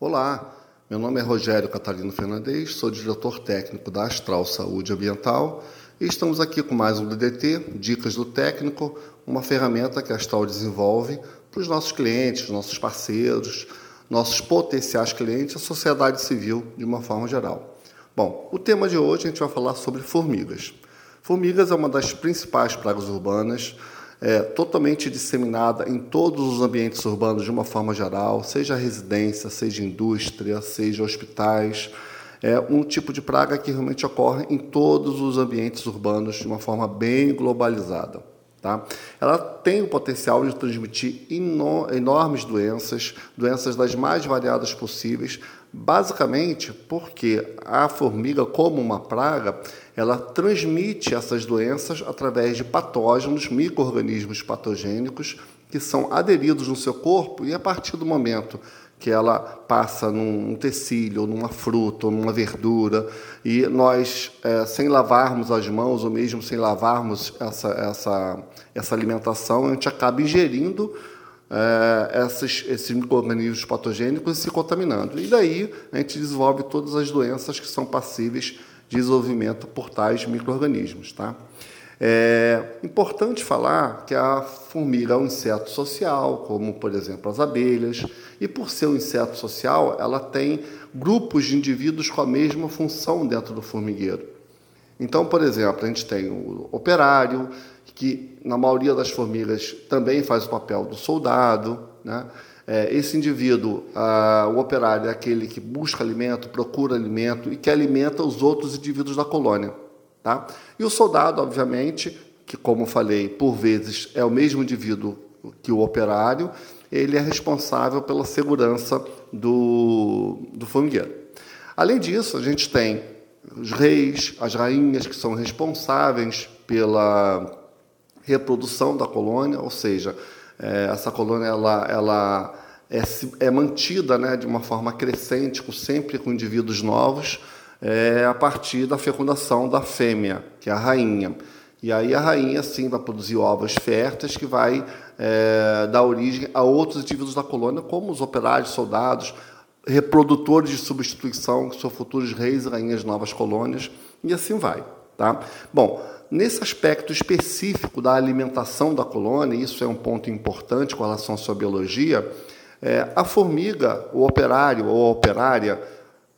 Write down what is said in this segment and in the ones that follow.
Olá, meu nome é Rogério Catarino Fernandes, sou diretor técnico da Astral Saúde Ambiental e estamos aqui com mais um DDT, Dicas do Técnico, uma ferramenta que a Astral desenvolve para os nossos clientes, nossos parceiros, nossos potenciais clientes, a sociedade civil de uma forma geral. Bom, o tema de hoje a gente vai falar sobre formigas. Formigas é uma das principais pragas urbanas, é, totalmente disseminada em todos os ambientes urbanos de uma forma geral, seja residência, seja indústria, seja hospitais. É um tipo de praga que realmente ocorre em todos os ambientes urbanos de uma forma bem globalizada. Tá? Ela tem o potencial de transmitir enormes doenças, doenças das mais variadas possíveis, basicamente porque a formiga, como uma praga, ela transmite essas doenças através de patógenos, micro-organismos patogênicos, que são aderidos no seu corpo e a partir do momento que ela passa num tecido, ou numa fruta, ou numa verdura, e nós, é, sem lavarmos as mãos, ou mesmo sem lavarmos essa, essa, essa alimentação, a gente acaba ingerindo é, esses, esses micro-organismos patogênicos e se contaminando. E daí a gente desenvolve todas as doenças que são passíveis de desenvolvimento por tais micro-organismos. Tá? É importante falar que a formiga é um inseto social, como por exemplo as abelhas, e por ser um inseto social, ela tem grupos de indivíduos com a mesma função dentro do formigueiro. Então, por exemplo, a gente tem o operário, que na maioria das formigas também faz o papel do soldado. Né? É, esse indivíduo, o operário, é aquele que busca alimento, procura alimento e que alimenta os outros indivíduos da colônia. Tá? E o soldado, obviamente, que, como falei, por vezes é o mesmo indivíduo que o operário, ele é responsável pela segurança do, do formigueiro. Além disso, a gente tem os reis, as rainhas, que são responsáveis pela reprodução da colônia, ou seja, é, essa colônia ela, ela é, é, mantida né, de uma forma crescente, com, sempre com indivíduos novos, é, a partir da fecundação da fêmea, que é a rainha. E aí a rainha, sim, vai produzir ovos férteis que vai é, dar origem a outros indivíduos da colônia, como os operários, soldados, reprodutores de substituição, que são futuros reis e rainhas de novas colônias, e assim vai. Tá? Bom, nesse aspecto específico da alimentação da colônia, isso é um ponto importante com relação à sua biologia, é, a formiga, o operário ou a operária,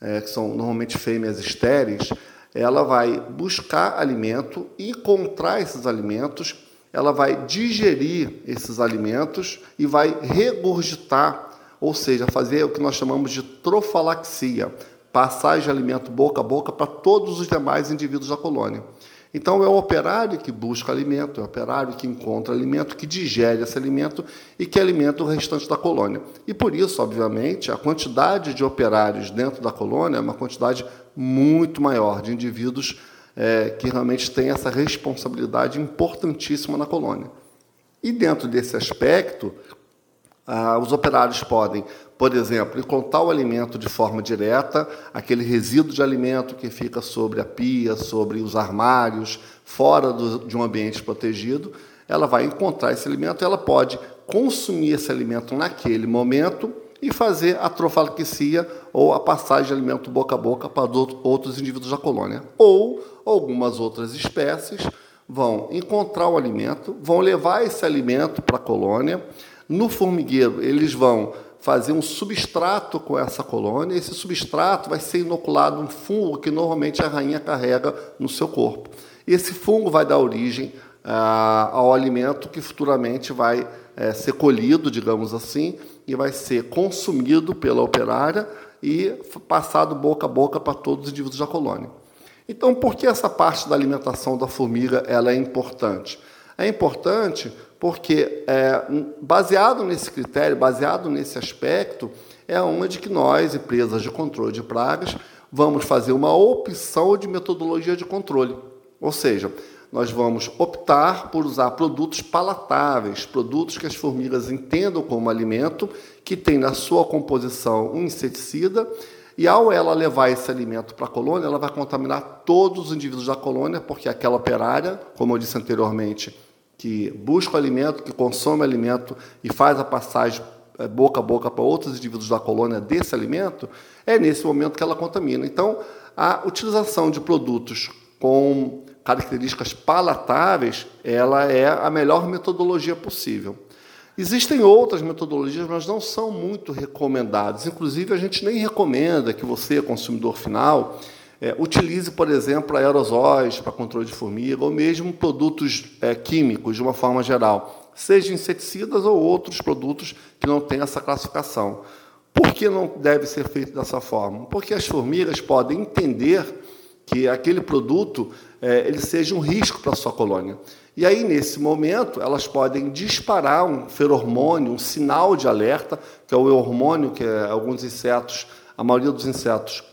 é, que são normalmente fêmeas estéreis, ela vai buscar alimento, encontrar esses alimentos, ela vai digerir esses alimentos e vai regurgitar, ou seja, fazer o que nós chamamos de trofalaxia, passagem de alimento boca a boca para todos os demais indivíduos da colônia. Então, é o operário que busca alimento, é o operário que encontra alimento, que digere esse alimento e que alimenta o restante da colônia. E por isso, obviamente, a quantidade de operários dentro da colônia é uma quantidade muito maior de indivíduos é, que realmente têm essa responsabilidade importantíssima na colônia. E dentro desse aspecto, ah, os operários podem por exemplo, encontrar o alimento de forma direta, aquele resíduo de alimento que fica sobre a pia, sobre os armários, fora do, de um ambiente protegido, ela vai encontrar esse alimento, ela pode consumir esse alimento naquele momento e fazer a trofalquecia ou a passagem de alimento boca a boca para outros indivíduos da colônia. Ou algumas outras espécies vão encontrar o alimento, vão levar esse alimento para a colônia. No formigueiro, eles vão fazer um substrato com essa colônia. Esse substrato vai ser inoculado um fungo que normalmente a rainha carrega no seu corpo. E esse fungo vai dar origem ah, ao alimento que futuramente vai eh, ser colhido, digamos assim, e vai ser consumido pela operária e passado boca a boca para todos os indivíduos da colônia. Então, por que essa parte da alimentação da formiga ela é importante? É importante porque, é, baseado nesse critério, baseado nesse aspecto, é onde que nós, empresas de controle de pragas, vamos fazer uma opção de metodologia de controle. Ou seja, nós vamos optar por usar produtos palatáveis, produtos que as formigas entendam como alimento, que tem na sua composição um inseticida, e ao ela levar esse alimento para a colônia, ela vai contaminar todos os indivíduos da colônia, porque aquela operária, como eu disse anteriormente, que busca o alimento, que consome alimento e faz a passagem é, boca a boca para outros indivíduos da colônia desse alimento, é nesse momento que ela contamina. Então, a utilização de produtos com características palatáveis, ela é a melhor metodologia possível. Existem outras metodologias, mas não são muito recomendadas. Inclusive, a gente nem recomenda que você, consumidor final, é, utilize, por exemplo, aerosóis para controle de formiga, ou mesmo produtos é, químicos, de uma forma geral, seja inseticidas ou outros produtos que não têm essa classificação. Por que não deve ser feito dessa forma? Porque as formigas podem entender que aquele produto é, ele seja um risco para a sua colônia. E aí, nesse momento, elas podem disparar um feromônio, um sinal de alerta, que é o hormônio que é, alguns insetos, a maioria dos insetos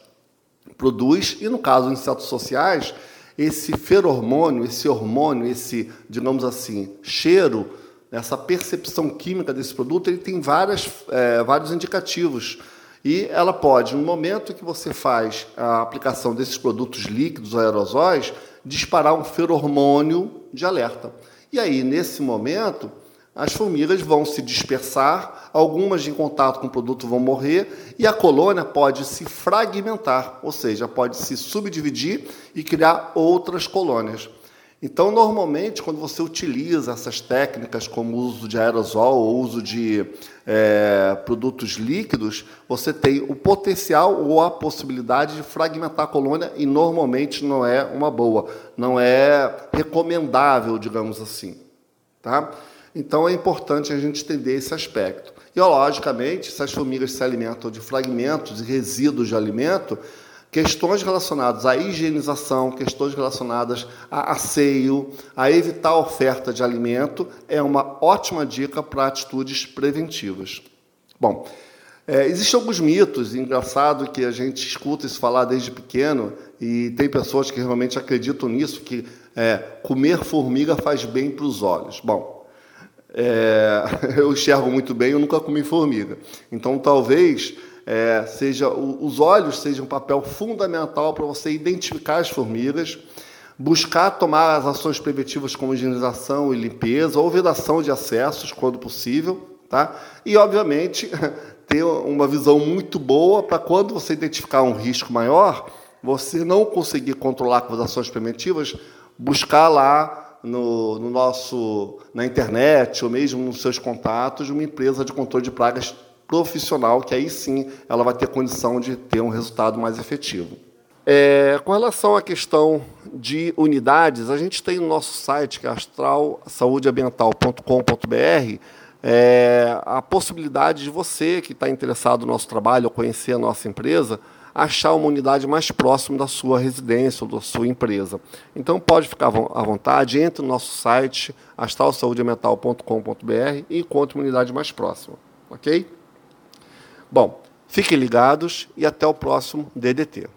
produz, e no caso dos insetos sociais, esse feromônio, esse hormônio, esse, digamos assim, cheiro, essa percepção química desse produto, ele tem várias, é, vários indicativos. E ela pode, no momento que você faz a aplicação desses produtos líquidos aerosóis, disparar um feromônio de alerta. E aí, nesse momento, as formigas vão se dispersar, algumas em contato com o produto vão morrer e a colônia pode se fragmentar, ou seja, pode se subdividir e criar outras colônias. Então, normalmente, quando você utiliza essas técnicas, como o uso de aerosol ou uso de é, produtos líquidos, você tem o potencial ou a possibilidade de fragmentar a colônia e normalmente não é uma boa, não é recomendável, digamos assim. Tá? Então, é importante a gente entender esse aspecto. E, logicamente, se as formigas se alimentam de fragmentos e resíduos de alimento, questões relacionadas à higienização, questões relacionadas a asseio, a evitar a oferta de alimento, é uma ótima dica para atitudes preventivas. Bom, é, existem alguns mitos, engraçado que a gente escuta isso falar desde pequeno, e tem pessoas que realmente acreditam nisso, que é, comer formiga faz bem para os olhos. Bom, é, eu enxergo muito bem, eu nunca comi formiga. Então, talvez é, seja os olhos sejam um papel fundamental para você identificar as formigas, buscar tomar as ações preventivas como higienização e limpeza, ou vedação de acessos, quando possível, tá? E, obviamente, ter uma visão muito boa para quando você identificar um risco maior, você não conseguir controlar com as ações preventivas, buscar lá no, no, nosso na internet ou mesmo nos seus contatos uma empresa de controle de pragas profissional, que aí sim ela vai ter condição de ter um resultado mais efetivo. É, com relação à questão de unidades, a gente tem no nosso site, que é astralsaudeambiental.com.br, é, a possibilidade de você que está interessado no nosso trabalho ou conhecer a nossa empresa, achar uma unidade mais próxima da sua residência ou da sua empresa. Então pode ficar à vontade, entre no nosso site astralsaudeambiental.com.br e encontre uma unidade mais próxima. Ok? Bom, fiquem ligados e até o próximo DDT.